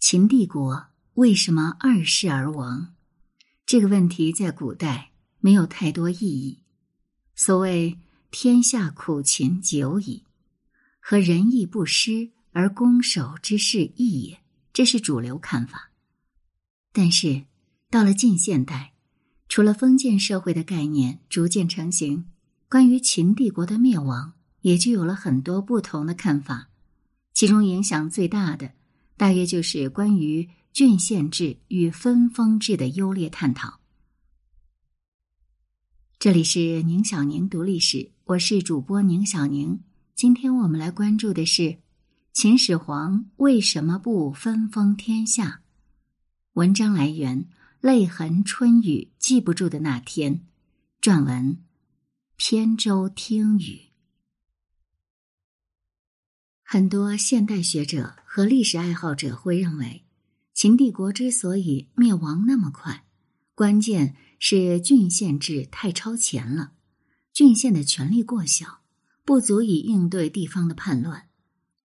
秦帝国为什么二世而亡？这个问题在古代没有太多意义。所谓“天下苦秦久矣，和仁义不施而攻守之势异也”，这是主流看法。但是到了近现代，除了封建社会的概念逐渐成型，关于秦帝国的灭亡也就有了很多不同的看法。其中影响最大的，大约就是关于郡县制与分封制的优劣探讨。这里是宁小宁读历史，我是主播宁小宁。今天我们来关注的是秦始皇为什么不分封天下？文章来源《泪痕春雨记不住的那天》，撰文扁舟听雨。很多现代学者和历史爱好者会认为，秦帝国之所以灭亡那么快，关键。是郡县制太超前了，郡县的权力过小，不足以应对地方的叛乱，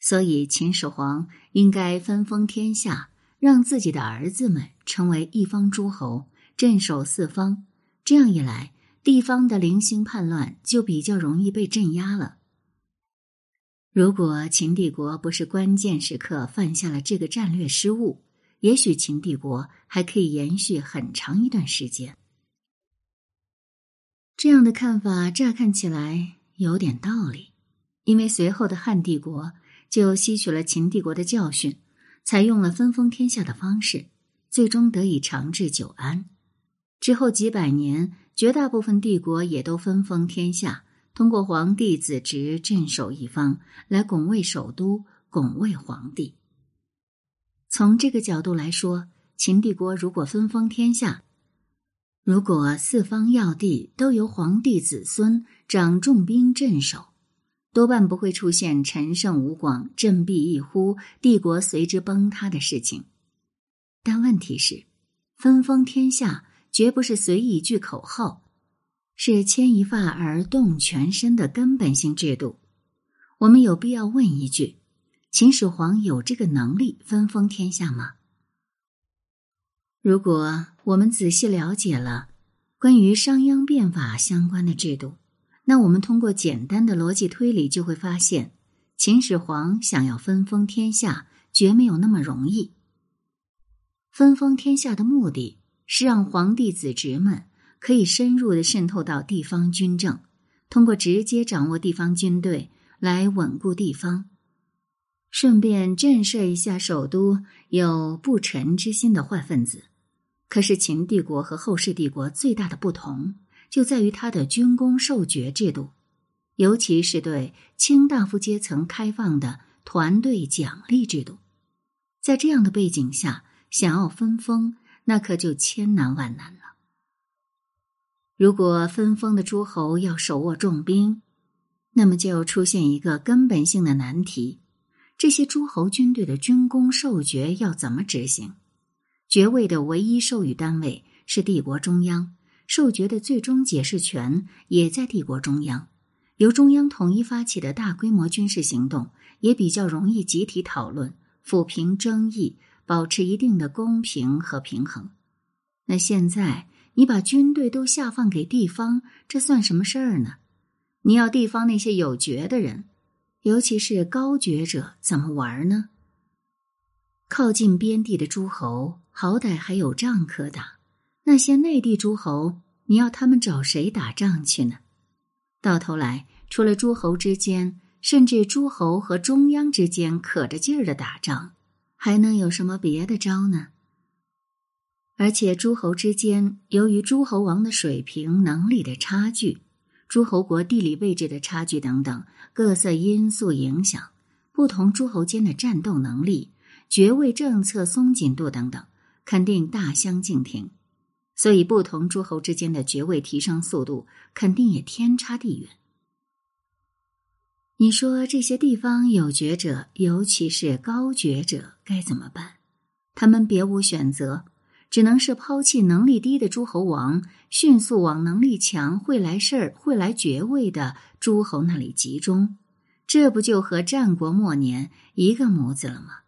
所以秦始皇应该分封天下，让自己的儿子们成为一方诸侯，镇守四方。这样一来，地方的零星叛乱就比较容易被镇压了。如果秦帝国不是关键时刻犯下了这个战略失误，也许秦帝国还可以延续很长一段时间。这样的看法乍看起来有点道理，因为随后的汉帝国就吸取了秦帝国的教训，采用了分封天下的方式，最终得以长治久安。之后几百年，绝大部分帝国也都分封天下，通过皇帝子侄镇守一方，来拱卫首都，拱卫皇帝。从这个角度来说，秦帝国如果分封天下，如果四方要地都由皇帝子孙掌重兵镇守，多半不会出现陈胜吴广振臂一呼，帝国随之崩塌的事情。但问题是，分封天下绝不是随意一句口号，是牵一发而动全身的根本性制度。我们有必要问一句：秦始皇有这个能力分封天下吗？如果我们仔细了解了关于商鞅变法相关的制度，那我们通过简单的逻辑推理就会发现，秦始皇想要分封天下绝没有那么容易。分封天下的目的是让皇帝子侄们可以深入的渗透到地方军政，通过直接掌握地方军队来稳固地方，顺便震慑一下首都有不臣之心的坏分子。可是秦帝国和后世帝国最大的不同，就在于它的军功授爵制度，尤其是对卿大夫阶层开放的团队奖励制度。在这样的背景下，想要分封，那可就千难万难了。如果分封的诸侯要手握重兵，那么就出现一个根本性的难题：这些诸侯军队的军功授爵要怎么执行？爵位的唯一授予单位是帝国中央，授爵的最终解释权也在帝国中央。由中央统一发起的大规模军事行动，也比较容易集体讨论、抚平争议，保持一定的公平和平衡。那现在你把军队都下放给地方，这算什么事儿呢？你要地方那些有爵的人，尤其是高爵者，怎么玩呢？靠近边地的诸侯。好歹还有仗可打，那些内地诸侯，你要他们找谁打仗去呢？到头来，除了诸侯之间，甚至诸侯和中央之间可着劲儿的打仗，还能有什么别的招呢？而且，诸侯之间由于诸侯王的水平、能力的差距，诸侯国地理位置的差距等等各色因素影响，不同诸侯间的战斗能力、爵位政策松紧度等等。肯定大相径庭，所以不同诸侯之间的爵位提升速度肯定也天差地远。你说这些地方有爵者，尤其是高爵者，该怎么办？他们别无选择，只能是抛弃能力低的诸侯王，迅速往能力强、会来事儿、会来爵位的诸侯那里集中。这不就和战国末年一个模子了吗？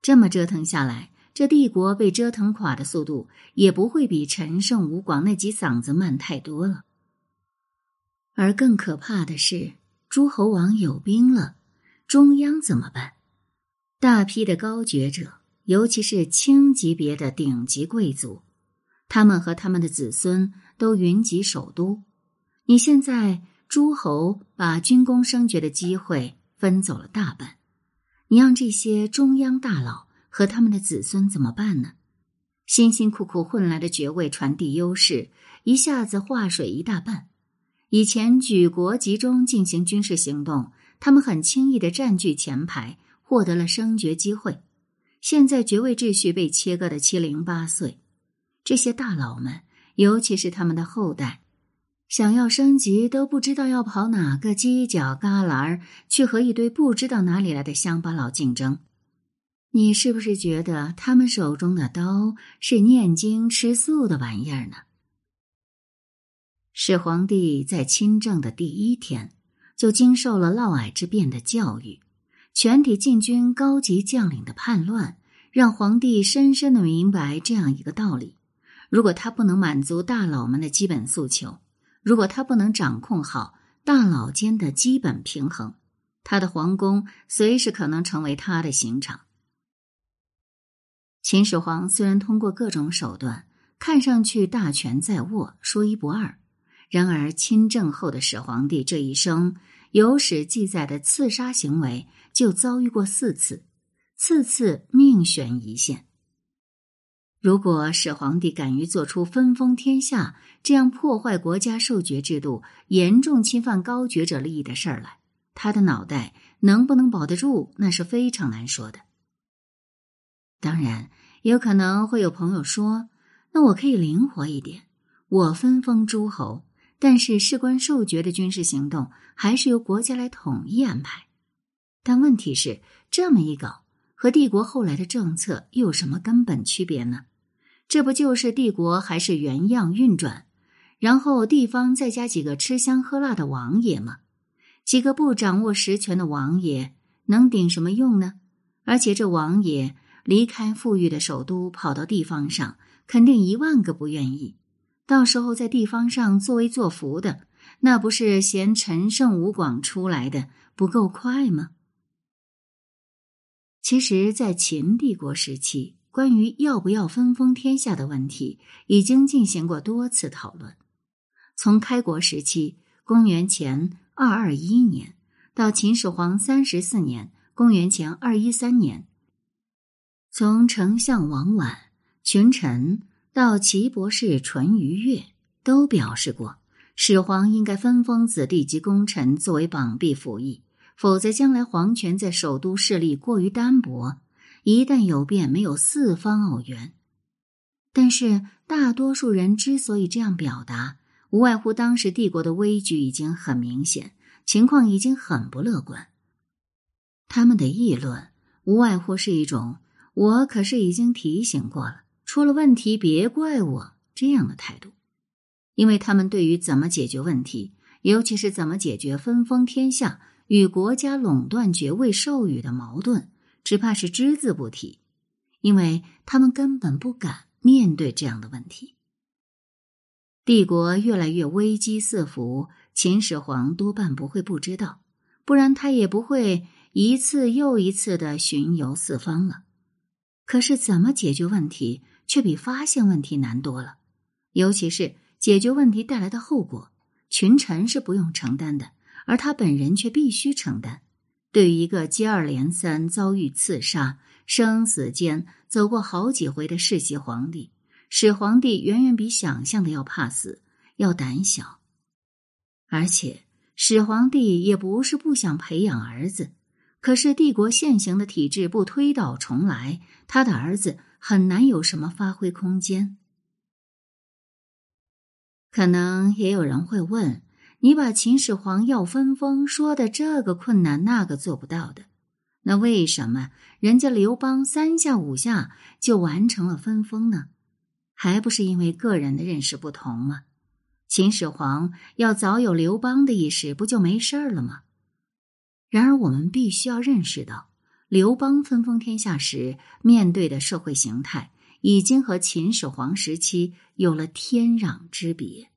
这么折腾下来，这帝国被折腾垮的速度也不会比陈胜吴广那几嗓子慢太多了。而更可怕的是，诸侯王有兵了，中央怎么办？大批的高爵者，尤其是轻级别的顶级贵族，他们和他们的子孙都云集首都。你现在诸侯把军功升爵的机会分走了大半。你让这些中央大佬和他们的子孙怎么办呢？辛辛苦苦混来的爵位传递优势一下子化水一大半。以前举国集中进行军事行动，他们很轻易的占据前排，获得了升爵机会。现在爵位秩序被切割的七零八碎，这些大佬们，尤其是他们的后代。想要升级都不知道要跑哪个犄角旮旯去和一堆不知道哪里来的乡巴佬竞争，你是不是觉得他们手中的刀是念经吃素的玩意儿呢？始皇帝在亲政的第一天就经受了嫪毐之变的教育，全体禁军高级将领的叛乱，让皇帝深深的明白这样一个道理：如果他不能满足大佬们的基本诉求。如果他不能掌控好大佬间的基本平衡，他的皇宫随时可能成为他的刑场。秦始皇虽然通过各种手段看上去大权在握，说一不二，然而亲政后的始皇帝这一生有史记载的刺杀行为就遭遇过四次，次次命悬一线。如果始皇帝敢于做出分封天下这样破坏国家授爵制度、严重侵犯高爵者利益的事儿来，他的脑袋能不能保得住，那是非常难说的。当然，有可能会有朋友说：“那我可以灵活一点，我分封诸侯，但是事关授爵的军事行动还是由国家来统一安排。”但问题是，这么一搞，和帝国后来的政策又有什么根本区别呢？这不就是帝国还是原样运转，然后地方再加几个吃香喝辣的王爷吗？几个不掌握实权的王爷能顶什么用呢？而且这王爷离开富裕的首都，跑到地方上，肯定一万个不愿意。到时候在地方上作威作福的，那不是嫌陈胜吴广出来的不够快吗？其实，在秦帝国时期。关于要不要分封天下的问题，已经进行过多次讨论。从开国时期（公元前二二一年）到秦始皇三十四年（公元前二一三年），从丞相王绾、群臣到齐博士淳于越，都表示过，始皇应该分封子弟及功臣作为绑臂辅役，否则将来皇权在首都势力过于单薄。一旦有变，没有四方偶援。但是大多数人之所以这样表达，无外乎当时帝国的危局已经很明显，情况已经很不乐观。他们的议论无外乎是一种“我可是已经提醒过了，出了问题别怪我”这样的态度，因为他们对于怎么解决问题，尤其是怎么解决分封天下与国家垄断爵位授予的矛盾。只怕是只字不提，因为他们根本不敢面对这样的问题。帝国越来越危机四伏，秦始皇多半不会不知道，不然他也不会一次又一次的巡游四方了。可是，怎么解决问题，却比发现问题难多了。尤其是解决问题带来的后果，群臣是不用承担的，而他本人却必须承担。对于一个接二连三遭遇刺杀、生死间走过好几回的世袭皇帝，始皇帝远远比想象的要怕死，要胆小。而且始皇帝也不是不想培养儿子，可是帝国现行的体制不推倒重来，他的儿子很难有什么发挥空间。可能也有人会问。你把秦始皇要分封说的这个困难那个做不到的，那为什么人家刘邦三下五下就完成了分封呢？还不是因为个人的认识不同吗？秦始皇要早有刘邦的意识，不就没事儿了吗？然而我们必须要认识到，刘邦分封天下时面对的社会形态，已经和秦始皇时期有了天壤之别。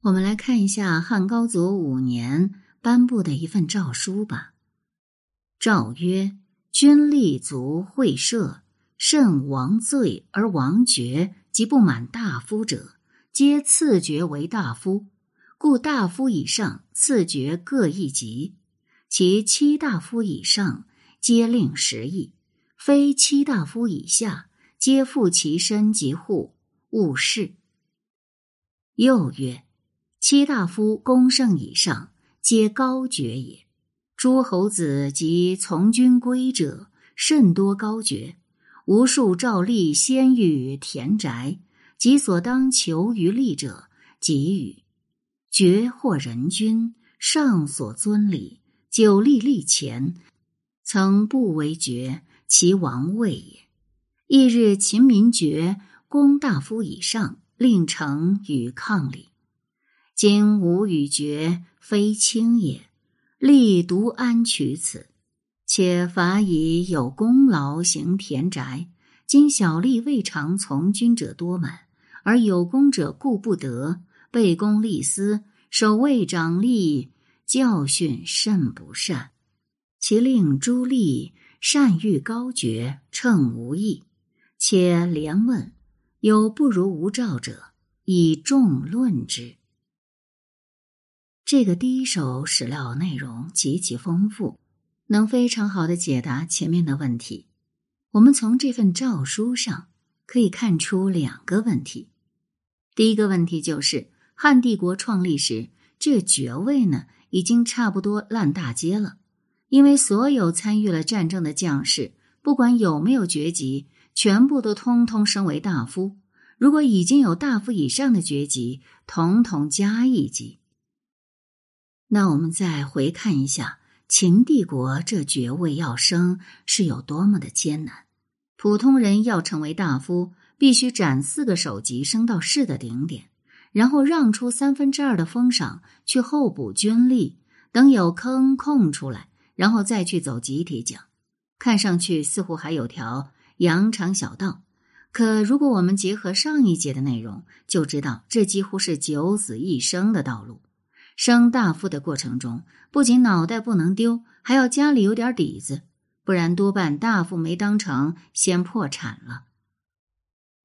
我们来看一下汉高祖五年颁布的一份诏书吧。诏曰：“君立足会社，甚王罪而王爵及不满大夫者，皆赐爵为大夫。故大夫以上赐爵各一级，其七大夫以上皆令十邑，非七大夫以下，皆负其身及户，勿事。”又曰。七大夫公圣以上，皆高爵也。诸侯子及从军归者，甚多高爵。无数诏立先于田宅，及所当求于利者，给予。爵或人君，上所尊礼，久立立前，曾不为爵，其王位也。翌日，秦民爵公大夫以上，令成与抗礼。今吾与绝非轻也，立独安取此？且法以有功劳行田宅，今小吏未尝从军者多满，而有功者固不得，背公立私，守卫长吏，教训甚不善。其令诸吏善欲高爵，称无益。且连问有不如无诏者，以众论之。这个第一手史料内容极其丰富，能非常好的解答前面的问题。我们从这份诏书上可以看出两个问题。第一个问题就是汉帝国创立时，这爵位呢已经差不多烂大街了，因为所有参与了战争的将士，不管有没有爵级，全部都通通升为大夫。如果已经有大夫以上的爵级，统统加一级。那我们再回看一下秦帝国这爵位要升是有多么的艰难。普通人要成为大夫，必须斩四个首级升到士的顶点，然后让出三分之二的封赏去候补军吏，等有坑空出来，然后再去走集体奖。看上去似乎还有条羊肠小道，可如果我们结合上一节的内容，就知道这几乎是九死一生的道路。升大夫的过程中，不仅脑袋不能丢，还要家里有点底子，不然多半大夫没当成，先破产了。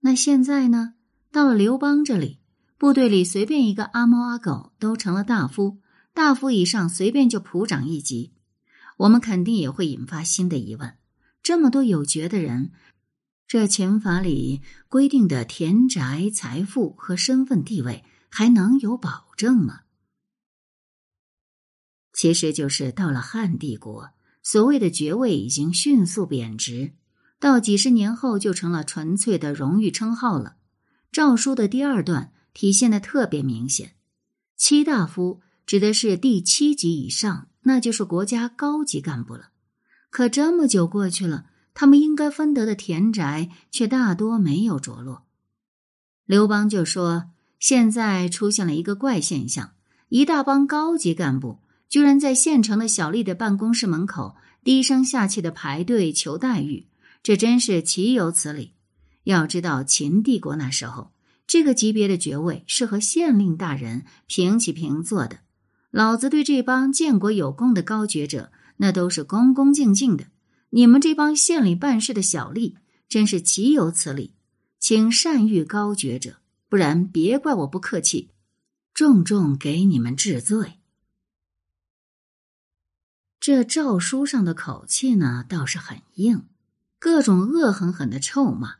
那现在呢？到了刘邦这里，部队里随便一个阿猫阿狗都成了大夫，大夫以上随便就普长一级，我们肯定也会引发新的疑问：这么多有爵的人，这秦法里规定的田宅、财富和身份地位还能有保证吗？其实就是到了汉帝国，所谓的爵位已经迅速贬值，到几十年后就成了纯粹的荣誉称号了。诏书的第二段体现的特别明显，七大夫指的是第七级以上，那就是国家高级干部了。可这么久过去了，他们应该分得的田宅却大多没有着落。刘邦就说：“现在出现了一个怪现象，一大帮高级干部。”居然在县城的小丽的办公室门口低声下气的排队求待遇，这真是岂有此理！要知道，秦帝国那时候，这个级别的爵位是和县令大人平起平坐的。老子对这帮建国有功的高爵者，那都是恭恭敬敬的。你们这帮县里办事的小吏，真是岂有此理！请善遇高爵者，不然别怪我不客气，重重给你们治罪。这诏书上的口气呢，倒是很硬，各种恶狠狠的臭骂。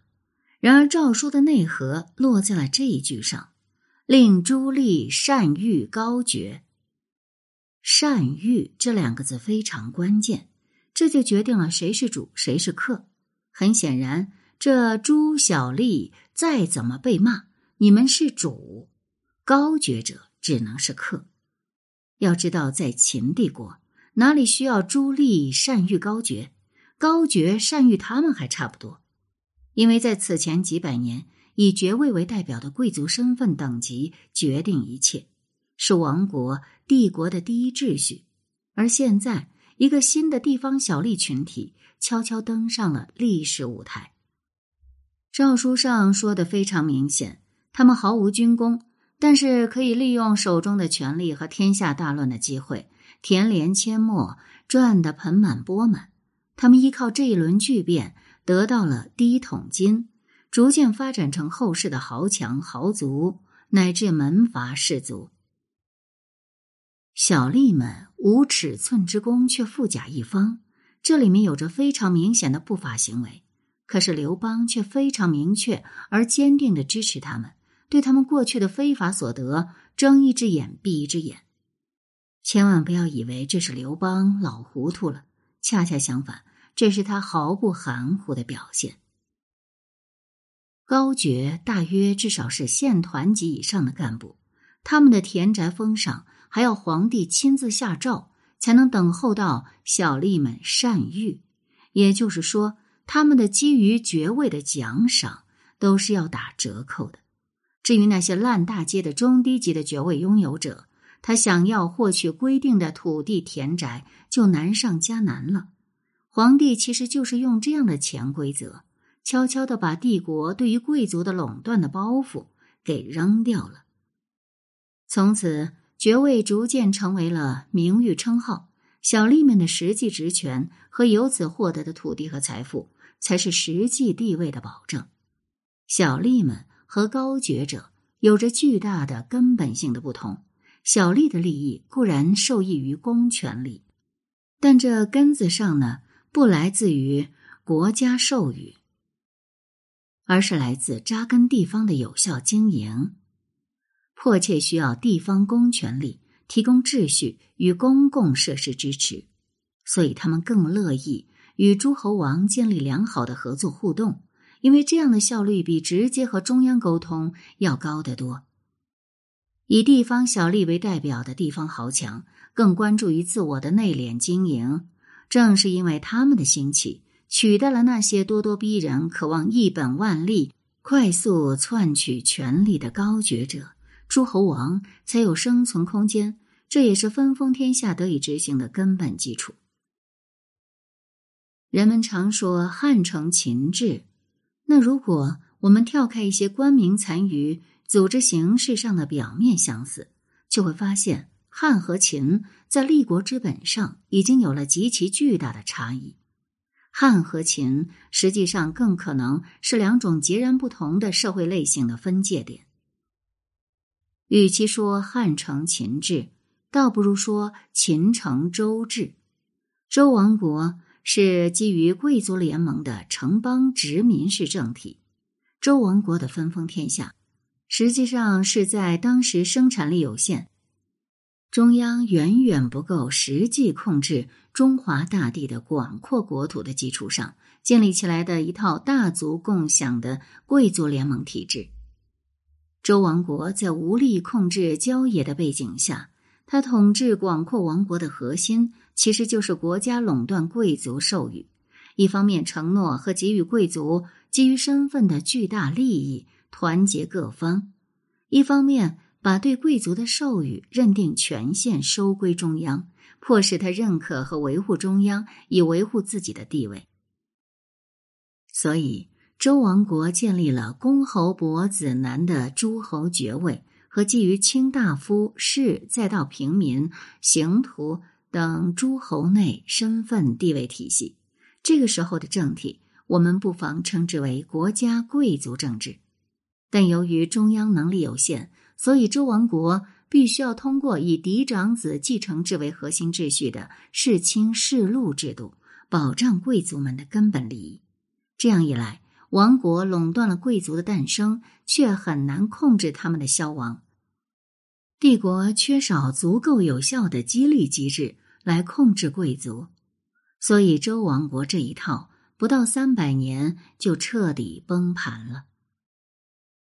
然而诏书的内核落在了这一句上：“令朱棣善遇高爵。”“善遇”这两个字非常关键，这就决定了谁是主，谁是客。很显然，这朱小吏再怎么被骂，你们是主，高爵者只能是客。要知道，在秦帝国。哪里需要朱棣善遇高爵，高爵善欲他们还差不多，因为在此前几百年，以爵位为代表的贵族身份等级决定一切，是王国帝国的第一秩序。而现在一个新的地方小吏群体悄悄登上了历史舞台。诏书上说的非常明显，他们毫无军功，但是可以利用手中的权力和天下大乱的机会，田连阡陌，赚得盆满钵满。他们依靠这一轮巨变，得到了第一桶金，逐渐发展成后世的豪强、豪族，乃至门阀士族。小吏们无尺寸之功，却富甲一方，这里面有着非常明显的不法行为。可是刘邦却非常明确而坚定的支持他们，对他们过去的非法所得睁一只眼闭一只眼。千万不要以为这是刘邦老糊涂了，恰恰相反。这是他毫不含糊的表现。高爵大约至少是县团级以上的干部，他们的田宅封赏还要皇帝亲自下诏，才能等候到小吏们善遇。也就是说，他们的基于爵位的奖赏都是要打折扣的。至于那些烂大街的中低级的爵位拥有者，他想要获取规定的土地田宅，就难上加难了。皇帝其实就是用这样的潜规则，悄悄的把帝国对于贵族的垄断的包袱给扔掉了。从此，爵位逐渐成为了名誉称号，小吏们的实际职权和由此获得的土地和财富，才是实际地位的保证。小吏们和高爵者有着巨大的根本性的不同。小吏的利益固然受益于公权力，但这根子上呢？不来自于国家授予，而是来自扎根地方的有效经营，迫切需要地方公权力提供秩序与公共设施支持，所以他们更乐意与诸侯王建立良好的合作互动，因为这样的效率比直接和中央沟通要高得多。以地方小吏为代表的地方豪强，更关注于自我的内敛经营。正是因为他们的兴起，取代了那些咄咄逼人、渴望一本万利、快速篡取权力的高爵者，诸侯王才有生存空间。这也是分封天下得以执行的根本基础。人们常说汉承秦制，那如果我们跳开一些官名残余、组织形式上的表面相似，就会发现。汉和秦在立国之本上已经有了极其巨大的差异。汉和秦实际上更可能是两种截然不同的社会类型的分界点。与其说汉承秦制，倒不如说秦承周制。周王国是基于贵族联盟的城邦殖民式政体。周王国的分封天下，实际上是在当时生产力有限。中央远远不够实际控制中华大地的广阔国土的基础上建立起来的一套大族共享的贵族联盟体制。周王国在无力控制郊野的背景下，他统治广阔王国的核心其实就是国家垄断贵族授予，一方面承诺和给予贵族基于身份的巨大利益，团结各方；一方面。把对贵族的授予认定权限收归中央，迫使他认可和维护中央，以维护自己的地位。所以，周王国建立了公侯伯子男的诸侯爵位，和基于卿大夫、士再到平民、刑徒等诸侯内身份地位体系。这个时候的政体，我们不妨称之为国家贵族政治。但由于中央能力有限。所以，周王国必须要通过以嫡长子继承制为核心秩序的世卿世禄制度，保障贵族们的根本利益。这样一来，王国垄断了贵族的诞生，却很难控制他们的消亡。帝国缺少足够有效的激励机制来控制贵族，所以周王国这一套不到三百年就彻底崩盘了。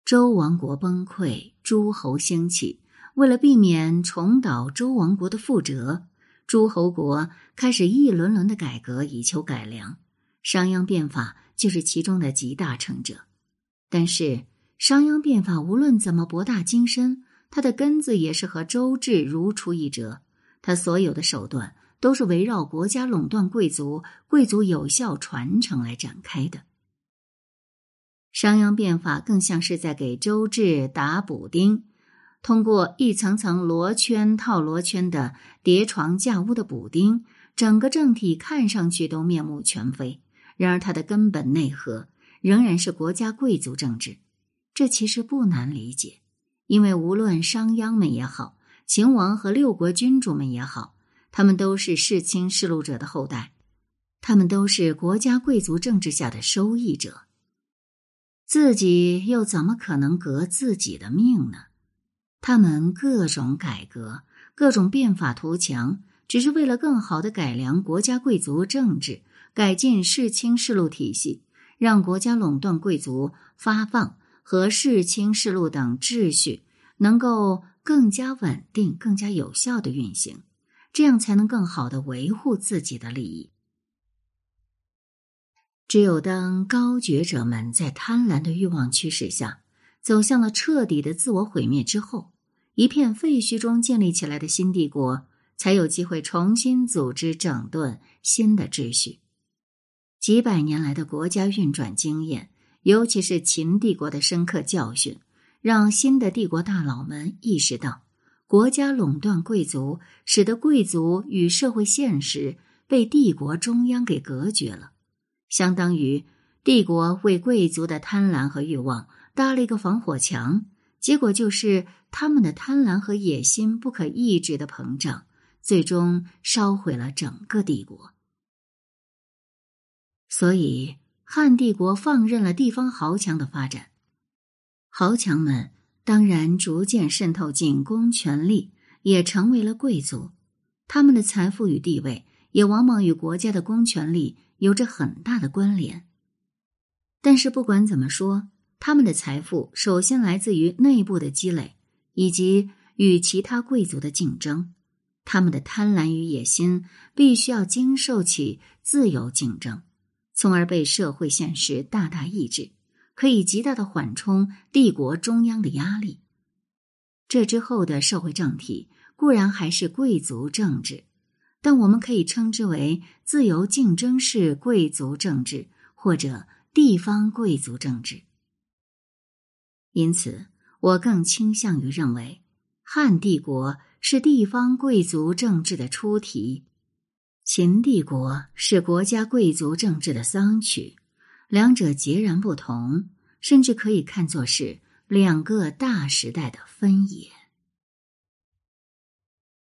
周王国崩溃，诸侯兴起。为了避免重蹈周王国的覆辙，诸侯国开始一轮轮的改革，以求改良。商鞅变法就是其中的集大成者。但是，商鞅变法无论怎么博大精深，它的根子也是和周制如出一辙。他所有的手段都是围绕国家垄断贵族、贵族有效传承来展开的。商鞅变法更像是在给周制打补丁，通过一层层罗圈套罗圈的叠床架屋的补丁，整个政体看上去都面目全非。然而，它的根本内核仍然是国家贵族政治。这其实不难理解，因为无论商鞅们也好，秦王和六国君主们也好，他们都是世卿世禄者的后代，他们都是国家贵族政治下的受益者。自己又怎么可能革自己的命呢？他们各种改革、各种变法图强，只是为了更好的改良国家贵族政治，改进世卿世禄体系，让国家垄断贵族发放和世卿世禄等秩序能够更加稳定、更加有效的运行，这样才能更好的维护自己的利益。只有当高觉者们在贪婪的欲望驱使下，走向了彻底的自我毁灭之后，一片废墟中建立起来的新帝国才有机会重新组织整顿新的秩序。几百年来的国家运转经验，尤其是秦帝国的深刻教训，让新的帝国大佬们意识到，国家垄断贵族，使得贵族与社会现实被帝国中央给隔绝了。相当于帝国为贵族的贪婪和欲望搭了一个防火墙，结果就是他们的贪婪和野心不可抑制的膨胀，最终烧毁了整个帝国。所以，汉帝国放任了地方豪强的发展，豪强们当然逐渐渗透进公权力，也成为了贵族，他们的财富与地位也往往与国家的公权力。有着很大的关联，但是不管怎么说，他们的财富首先来自于内部的积累，以及与其他贵族的竞争。他们的贪婪与野心必须要经受起自由竞争，从而被社会现实大大抑制，可以极大的缓冲帝国中央的压力。这之后的社会政体固然还是贵族政治。但我们可以称之为自由竞争式贵族政治或者地方贵族政治。因此，我更倾向于认为，汉帝国是地方贵族政治的出题，秦帝国是国家贵族政治的丧曲，两者截然不同，甚至可以看作是两个大时代的分野。